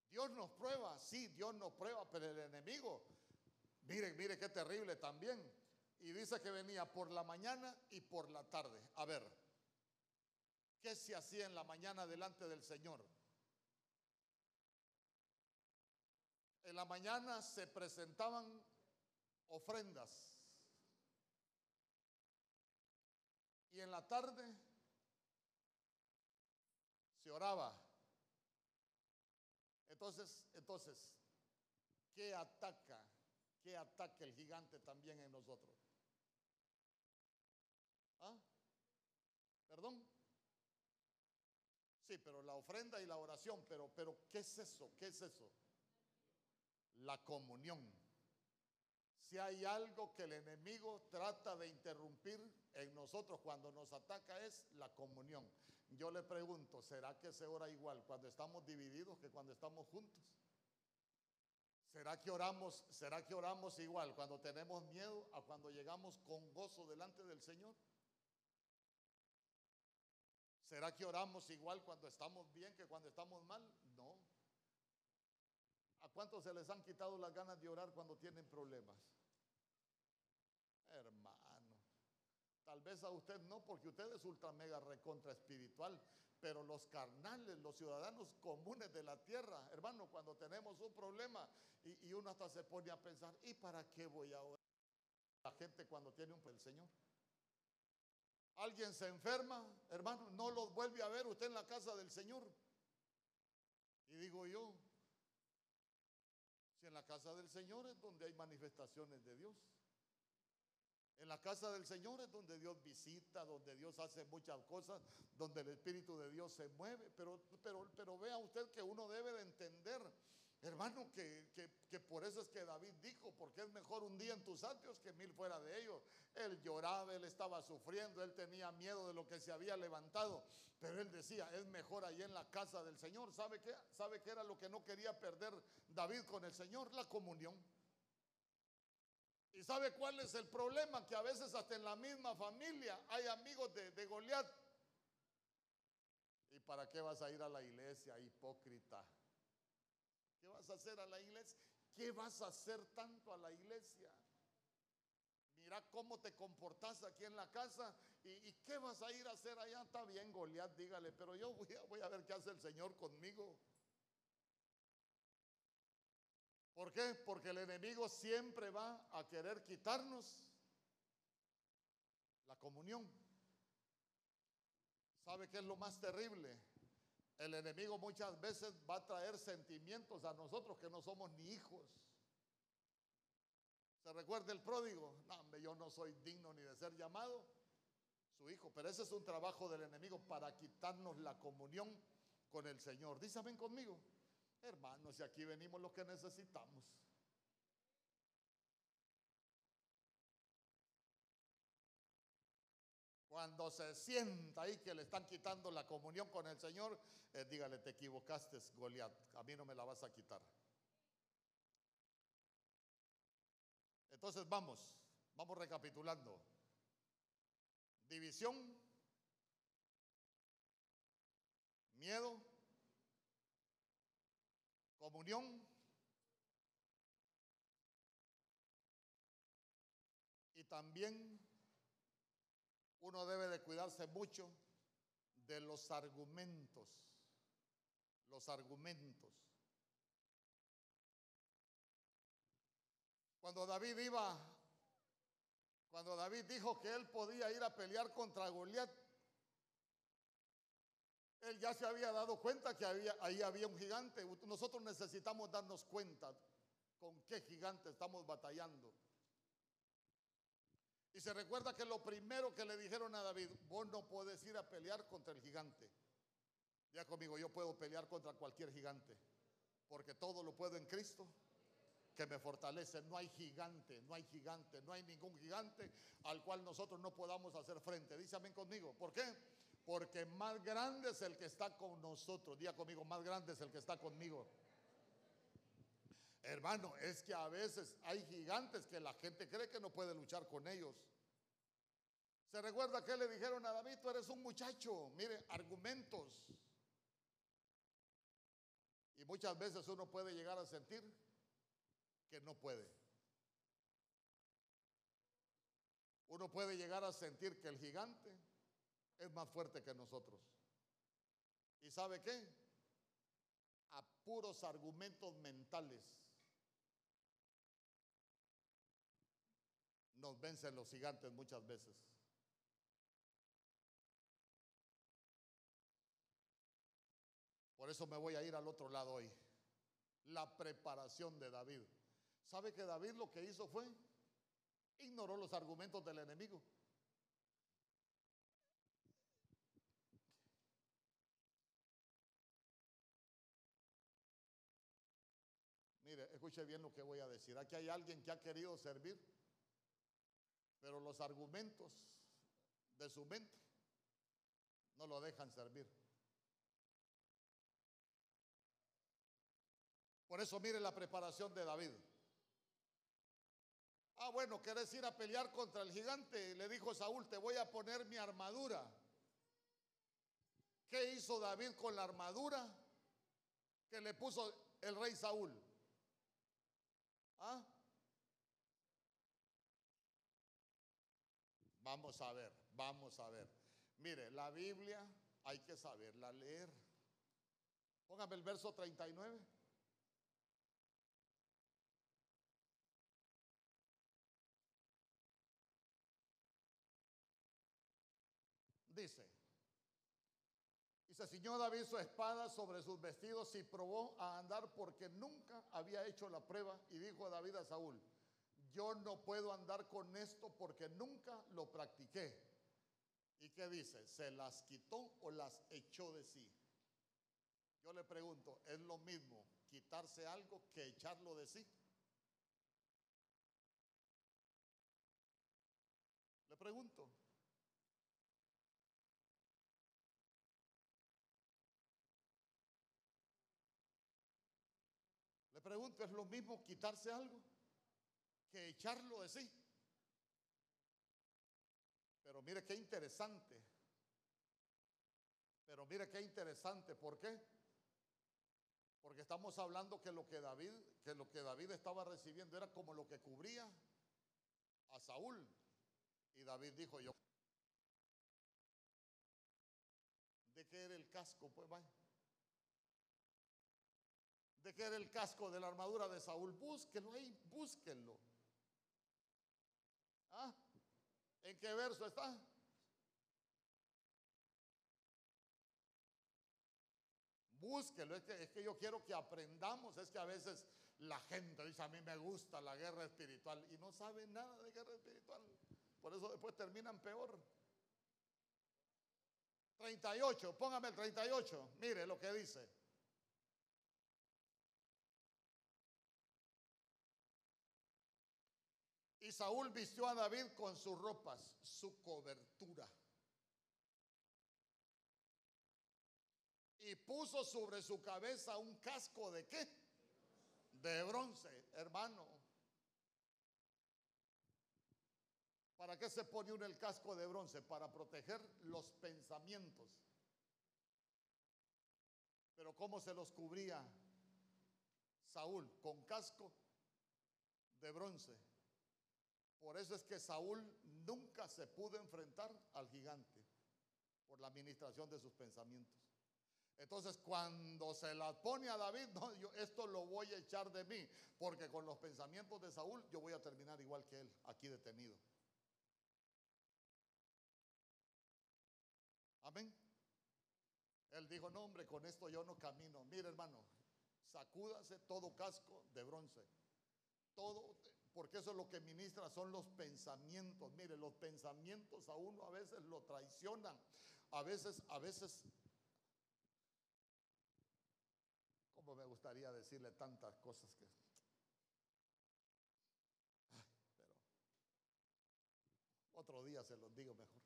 Speaker 1: Dios nos prueba, sí, Dios nos prueba, pero el enemigo, miren, miren qué terrible también. Y dice que venía por la mañana y por la tarde. A ver, ¿qué se hacía en la mañana delante del Señor? En la mañana se presentaban ofrendas. Y en la tarde se oraba. Entonces, entonces, ¿qué ataca? ¿Qué ataca el gigante también en nosotros? ¿Ah? ¿Perdón? Sí, pero la ofrenda y la oración, pero, pero ¿qué es eso? ¿Qué es eso? la comunión. Si hay algo que el enemigo trata de interrumpir en nosotros cuando nos ataca es la comunión. Yo le pregunto, ¿será que se ora igual cuando estamos divididos que cuando estamos juntos? ¿Será que oramos, será que oramos igual cuando tenemos miedo a cuando llegamos con gozo delante del Señor? ¿Será que oramos igual cuando estamos bien que cuando estamos mal? No. ¿A cuántos se les han quitado las ganas de orar cuando tienen problemas? Hermano, tal vez a usted no, porque usted es ultra mega recontra espiritual, pero los carnales, los ciudadanos comunes de la tierra, hermano, cuando tenemos un problema y, uno hasta se pone a pensar, ¿y para qué voy a orar? La gente cuando tiene un el Señor. Alguien se enferma, hermano, no los vuelve a ver usted en la casa del Señor. Y digo yo, en la casa del Señor es donde hay manifestaciones de Dios. En la casa del Señor es donde Dios visita, donde Dios hace muchas cosas, donde el Espíritu de Dios se mueve. Pero, pero, pero vea usted que uno debe de entender Hermano, que, que, por eso es que David dijo, porque es mejor un día en tus atrios que mil fuera de ellos. Él lloraba, él estaba sufriendo, él tenía miedo de lo que se había levantado, pero él decía, es mejor allí en la casa del Señor. ¿Sabe qué? ¿Sabe qué era lo que no quería perder David con el Señor? La comunión. ¿Y sabe cuál es el problema? Que a veces hasta en la misma familia hay amigos de, Goliat. ¿Y para qué vas a ir a la iglesia, hipócrita? ¿Qué vas a hacer a la iglesia? ¿Qué vas a hacer tanto a la iglesia? Mira cómo te comportas aquí en la casa y, qué vas a ir a hacer allá. Está bien, Goliat, dígale, pero yo voy a ver qué hace el Señor conmigo. ¿Por qué? Porque el enemigo siempre va a querer quitarnos la comunión. ¿Sabe qué es lo más terrible? El enemigo muchas veces va a traer sentimientos a nosotros que no somos ni hijos. ¿Se recuerda el pródigo? No, yo no soy digno ni de ser llamado su hijo. Pero ese es un trabajo del enemigo para quitarnos la comunión con el Señor. Ven conmigo. Hermanos, y aquí venimos lo que necesitamos. Cuando se sienta ahí que le están quitando la comunión con el Señor, eh, dígale, te equivocaste, Goliat, a mí no me la vas a quitar. Entonces vamos, vamos recapitulando. División, miedo, y también uno debe de cuidarse mucho de los argumentos, los argumentos. Cuando David iba, cuando David dijo que él podía ir a pelear contra Goliat, él ya se había dado cuenta que ahí había un gigante. Nosotros necesitamos darnos cuenta con qué gigante estamos batallando. Y se recuerda que lo primero que le dijeron a David, vos no puedes ir a pelear contra el gigante. Ya conmigo, yo puedo pelear contra cualquier gigante, porque todo lo puedo en Cristo que me fortalece. No hay gigante, no hay gigante, no hay ningún gigante al cual nosotros no podamos hacer frente. Amén conmigo. ¿Por qué? Porque más grande es el que está con nosotros. Día conmigo, más grande es el que está conmigo. Hermano, es que a veces hay gigantes que la gente cree que no puede luchar con ellos. Se recuerda que le dijeron a David, tú eres un muchacho, mire, argumentos. Y muchas veces uno puede llegar a sentir que no puede. Uno puede llegar a sentir que el gigante es más fuerte que nosotros. ¿Y sabe qué? A puros argumentos mentales nos vencen los gigantes muchas veces. Por eso me voy a ir al otro lado hoy. La preparación de David. ¿Sabe que David lo que hizo fue? Ignoró los argumentos del enemigo. Mire, escuche bien lo que voy a decir. Aquí hay alguien que ha querido servir, pero los argumentos de su mente no lo dejan servir. Por eso mire la preparación de David. Ah, bueno, ¿querés ir a pelear contra el gigante? Le dijo Saúl, te voy a poner mi armadura. ¿Qué hizo David con la armadura que le puso el rey Saúl? ¿Ah? Vamos a ver, vamos a ver. Mire, la Biblia hay que saberla leer. Póngame el verso 39. Dice, se ciñó David su espada sobre sus vestidos y probó a andar porque nunca había hecho la prueba. Y dijo David a Saúl, yo no puedo andar con esto porque nunca lo practiqué. ¿Y qué dice? ¿Se las quitó o las echó de sí? Yo le pregunto, ¿es lo mismo quitarse algo que echarlo de sí? Le pregunto. Pregunto, ¿es lo mismo quitarse algo que echarlo de sí? Pero mire qué interesante. Pero mire qué interesante, ¿por qué? Porque estamos hablando que lo que David, que lo que David estaba recibiendo era como lo que cubría a Saúl. Y David dijo, yo ¿De qué era el casco? Pues vaya de que era el casco de la armadura de Saúl. Búsquenlo ahí, búsquenlo. ¿Ah? ¿En qué verso está? Búsquelo, es que, es que yo quiero que aprendamos. Es que a veces la gente dice, a mí me gusta la guerra espiritual y no sabe nada de guerra espiritual. Por eso después terminan peor. 38, póngame el 38. Mire lo que dice. Saúl vistió a David con sus ropas, su cobertura. Y puso sobre su cabeza un casco de qué? De bronce, hermano. ¿Para qué se pone uno el casco de bronce? Para proteger los pensamientos. Pero ¿cómo se los cubría Saúl? Con casco de bronce. Por eso es que Saúl nunca se pudo enfrentar al gigante por la administración de sus pensamientos. Entonces, cuando se la pone a David, esto lo voy a echar de mí, porque con los pensamientos de Saúl yo voy a terminar igual que él, aquí detenido. Amén. Él dijo, no hombre, con esto yo no camino. Mire hermano, sacúdase todo casco de bronce. Todo, porque eso es lo que ministra, son los pensamientos. Mire, los pensamientos a uno a veces lo traicionan. A veces, a veces, como me gustaría decirle tantas cosas que... pero otro día se los digo mejor.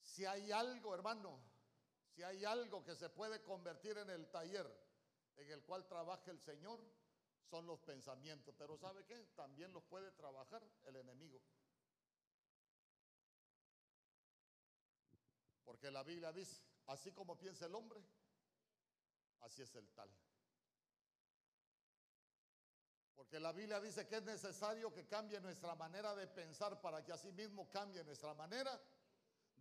Speaker 1: Si hay algo, hermano, si hay algo que se puede convertir en el taller en el cual trabaja el Señor, son los pensamientos. Pero ¿sabe qué? También los puede trabajar el enemigo. Porque la Biblia dice, así como piensa el hombre, así es el tal. Porque la Biblia dice que es necesario que cambie nuestra manera de pensar para que así mismo cambie nuestra manera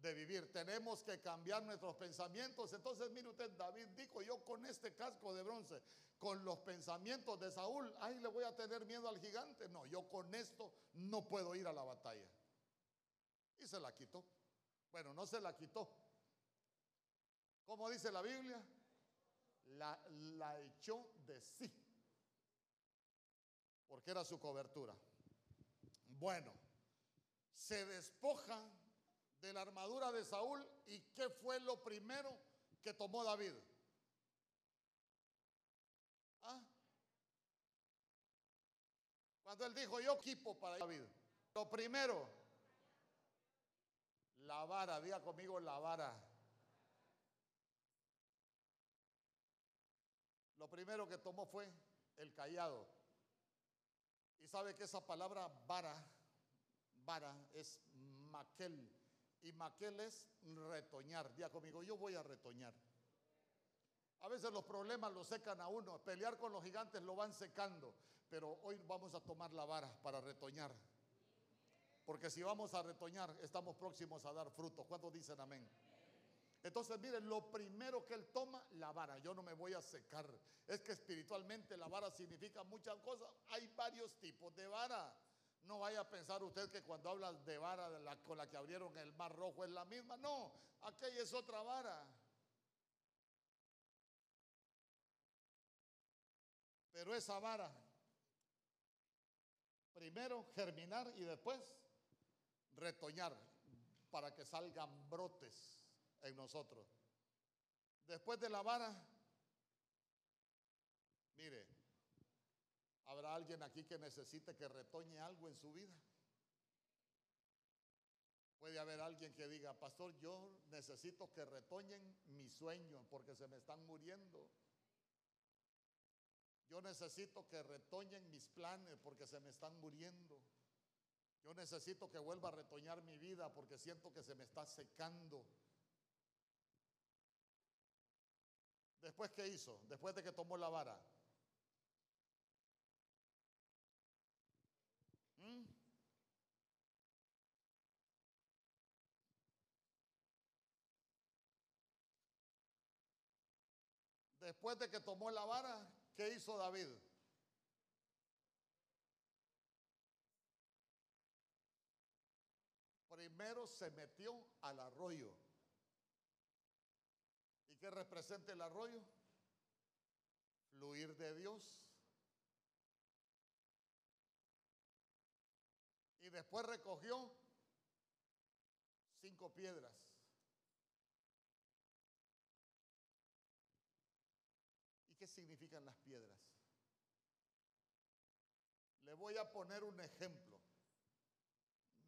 Speaker 1: de vivir. Tenemos que cambiar nuestros pensamientos. Entonces, mire usted, David dijo, yo con este casco de bronce con los pensamientos de Saúl, ay, le voy a tener miedo al gigante. No, yo con esto no puedo ir a la batalla. Y se la quitó. Bueno, no se la quitó. ¿Cómo dice la Biblia? La, la echó de sí. Porque era su cobertura. Bueno, se despoja de la armadura de Saúl y ¿qué fue lo primero que tomó David? ¿Ah? Cuando él dijo, yo equipo para David. Lo primero, la vara, diga conmigo la vara. Lo primero que tomó fue el callado. Y sabe que esa palabra vara, vara es maquel. Y maquel es retoñar. Diga conmigo, yo voy a retoñar. A veces los problemas lo secan a uno. Pelear con los gigantes lo van secando. Pero hoy vamos a tomar la vara para retoñar. Porque si vamos a retoñar, estamos próximos a dar fruto. ¿Cuántos dicen amén? Entonces, miren, lo primero que él toma, la vara. Yo no me voy a secar. Es que espiritualmente la vara significa muchas cosas. Hay varios tipos de vara. No vaya a pensar usted que cuando hablas de vara con la que abrieron el mar rojo es la misma. No, aquella es otra vara. Pero esa vara, primero germinar y después retoñar para que salgan brotes en nosotros. Después de la vara, mire, ¿habrá alguien aquí que necesite que retoñe algo en su vida? Puede haber alguien que diga, pastor, yo necesito que retoñen mis sueños porque se me están muriendo. Yo necesito que retoñen mis planes porque se me están muriendo. Yo necesito que vuelva a retoñar mi vida porque siento que se me está secando. Después, ¿qué hizo? Después de que tomó la vara. Después de que tomó la vara, ¿Qué hizo David? Primero se metió al arroyo. ¿Y qué ¿Qué representa el arroyo? Fluir de Dios. Y después recogió cinco piedras. ¿Y qué significan las piedras? Le voy a poner un ejemplo,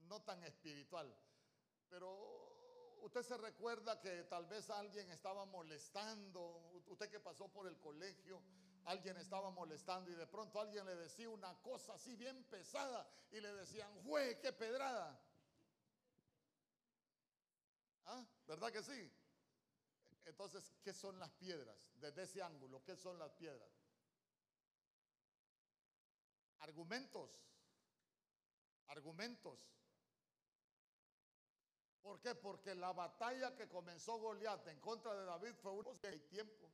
Speaker 1: no tan espiritual, pero usted se recuerda que tal vez alguien estaba molestando, usted que pasó por el colegio, alguien estaba molestando y de pronto alguien le decía una cosa así bien pesada y le decían, ¡jue, qué pedrada! ¿Ah? ¿Verdad que sí? Entonces, ¿qué son las piedras? Desde ese ángulo, ¿qué son las piedras? Argumentos. Argumentos. ¿Por qué? Porque la batalla que comenzó Goliat en contra de David fue un tiempo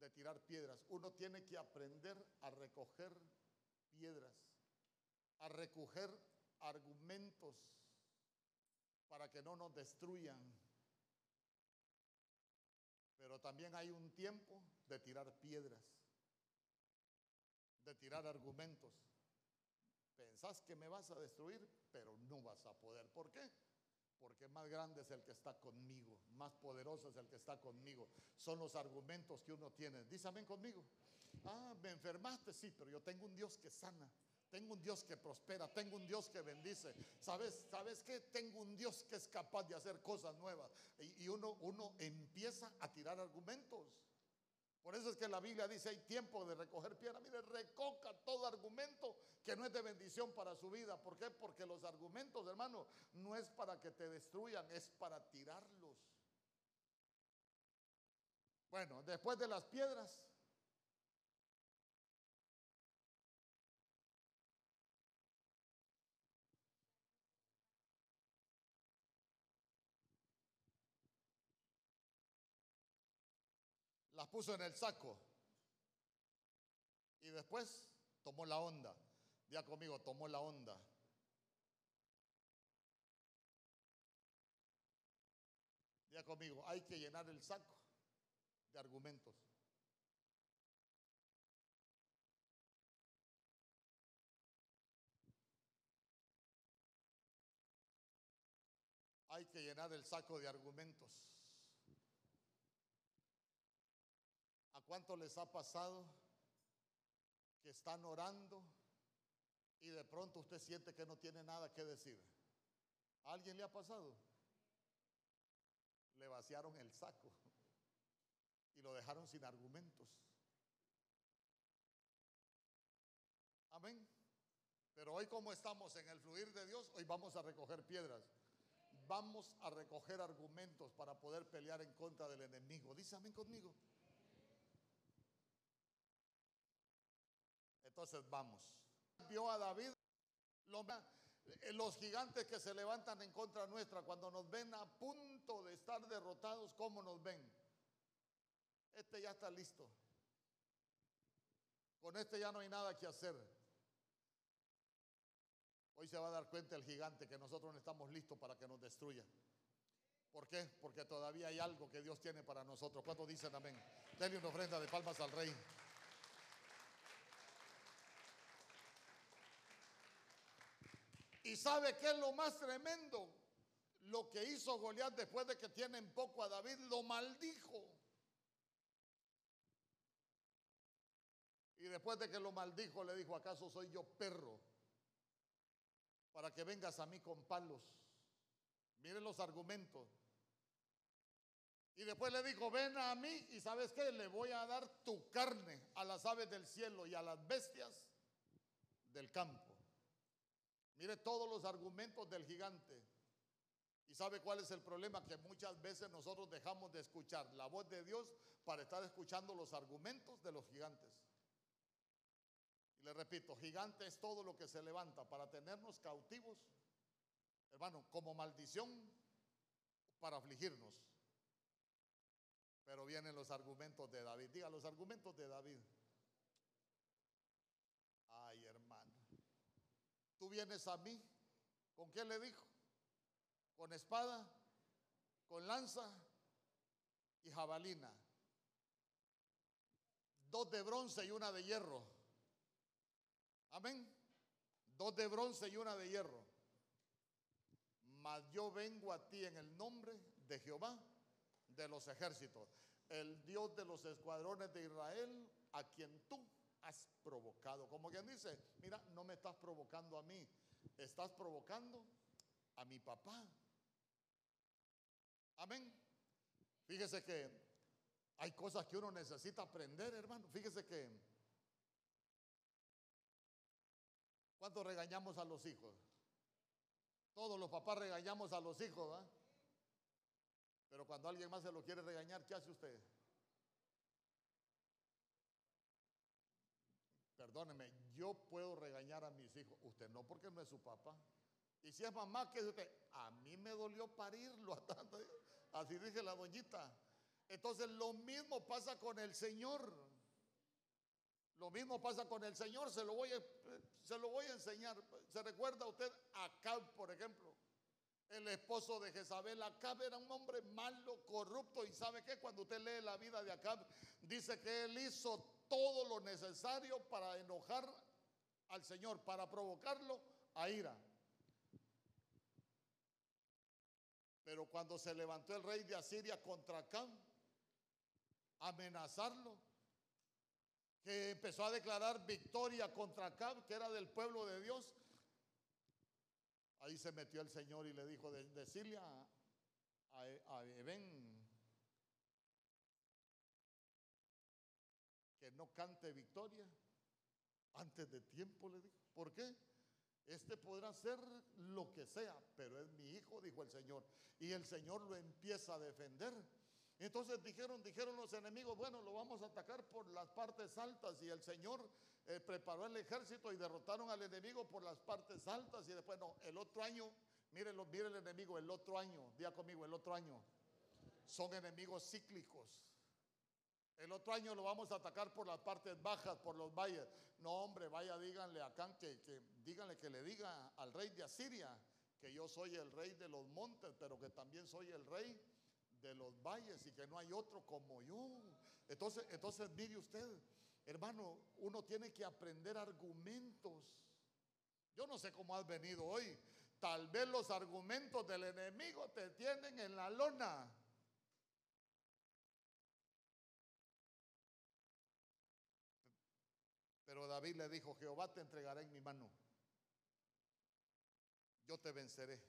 Speaker 1: de tirar piedras. Uno tiene que aprender a recoger piedras, a recoger argumentos para que no nos destruyan. Pero también hay un tiempo de tirar piedras, de tirar argumentos. Pensás que me vas a destruir, pero no vas a poder. ¿Por qué? Porque más grande es el que está conmigo, más poderoso es el que está conmigo. Son los argumentos que uno tiene. Dísame conmigo. Ah, me enfermaste, sí, pero yo tengo un Dios que sana. Tengo un Dios que prospera, tengo un Dios que bendice. ¿Sabes, ¿Sabes qué? Tengo un Dios que es capaz de hacer cosas nuevas. Y, y uno, uno empieza a tirar argumentos. Por eso es que la Biblia dice, hay tiempo de recoger piedra. Mire, recoca todo argumento que no es de bendición para su vida. ¿Por qué? Porque los argumentos, hermano, no es para que te destruyan, es para tirarlos. Bueno, después de las piedras, las puso en el saco y después tomó la onda. Ya conmigo, tomó la onda. Ya conmigo, hay que llenar el saco de argumentos. Hay que llenar el saco de argumentos. Cuánto les ha pasado que están orando y de pronto usted siente que no tiene nada que decir? ¿A alguien le ha pasado? Le vaciaron el saco y lo dejaron sin argumentos. Amén. Pero hoy como estamos en el fluir de Dios, hoy vamos a recoger piedras. Vamos a recoger argumentos para poder pelear en contra del enemigo. Dice amén conmigo. Entonces vamos. Vio a David eh, los gigantes que se levantan en contra nuestra cuando nos ven a punto de estar derrotados, ¿cómo nos ven? Este ya está listo. Con este ya no hay nada que hacer. Hoy se va a dar cuenta el gigante que nosotros no estamos listos para que nos destruya. ¿Por qué? Porque todavía hay algo que Dios tiene para nosotros. ¿Cuántos dicen amén? Denle una ofrenda de palmas al rey. ¿Y sabe qué es lo más tremendo? Lo que hizo Goliat después de que tienen poco a David, lo maldijo. Y después de que lo maldijo, le dijo, ¿acaso soy yo perro? Para que vengas a mí con palos. Miren los argumentos. Y después le dijo, ven a mí y sabes qué, le voy a dar tu carne a las aves del cielo y a las bestias del campo. Mire todos los argumentos del gigante. ¿Y sabe cuál es el problema? Que muchas veces nosotros dejamos de escuchar la voz de Dios para estar escuchando los argumentos de los gigantes. Y le repito, gigante es todo lo que se levanta para tenernos cautivos, hermano, como maldición para afligirnos. Pero vienen los argumentos de David. Diga los argumentos de David. Tú vienes a mí. ¿Con qué le dijo? Con espada, con lanza y jabalina. Dos de bronce y una de hierro. Amén. Dos de bronce y una de hierro. Mas yo vengo a ti en el nombre de Jehová de los ejércitos, el Dios de los escuadrones de Israel, a quien tú has provocado. Como quien dice, mira, no me estás provocando a mí, estás provocando a mi papá. Amén. Fíjese que hay cosas que uno necesita aprender, hermano. Fíjese que cuando regañamos a los hijos? Todos los papás regañamos a los hijos, ¿verdad? Pero cuando alguien más se lo quiere regañar, ¿qué hace usted? Yo puedo regañar a mis hijos. Usted no, porque no es su papá. Y si es mamá, ¿qué dice usted? A mí me dolió parirlo a tanto. Así dije la doñita. Entonces lo mismo pasa con el Señor. Lo mismo pasa con el Señor. Se lo voy a, se lo voy a enseñar. ¿Se recuerda usted a Acab, por ejemplo? El esposo de Jezabel, Acab era un hombre malo, corrupto. Y sabe que cuando usted lee la vida de Acab, dice que él hizo todo lo necesario para enojar al Señor, para provocarlo a ira. Pero cuando se levantó el rey de Asiria contra Acab, amenazarlo, que empezó a declarar victoria contra Acab, que era del pueblo de Dios, Ahí se metió el Señor y le dijo, de, decirle a, a, Eben no cante victoria antes de tiempo, le dijo. ¿Por qué? Este podrá ser lo que sea, pero es mi hijo, dijo el Señor. Y el Señor lo empieza a defender. Entonces dijeron, dijeron los enemigos, bueno, lo vamos a atacar por las partes altas. Y el Señor eh, preparó el ejército y derrotaron al enemigo por las partes altas y después no, el otro año, miren, mire el enemigo, el otro año, día conmigo, el otro año, son enemigos cíclicos. El otro año lo vamos a atacar por las partes bajas, por los valles. No, hombre, vaya, díganle a que, que díganle que le diga al rey de Asiria que yo soy el rey de los montes, pero que también soy el rey de los valles y que no hay otro como yo. Entonces, entonces mire usted, Hermano, uno tiene que aprender argumentos. Yo no sé cómo has venido hoy. Tal vez los argumentos del enemigo te tienen en la lona. David le dijo, Jehová te entregará en mi mano. Yo te venceré.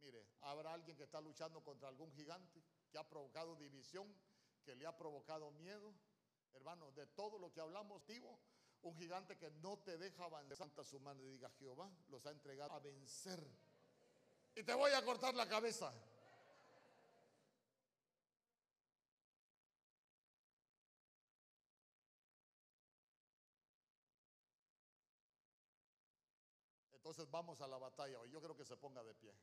Speaker 1: Mire, habrá alguien que está luchando contra algún gigante que ha provocado división, que le ha provocado miedo hermano, de todo lo que hablamos, digo, un gigante que no te deja avanzar. Santa su mano y diga, Jehová los ha entregado a vencer. Y te voy a cortar la cabeza. Entonces vamos a la batalla hoy. Yo creo que se ponga de pie.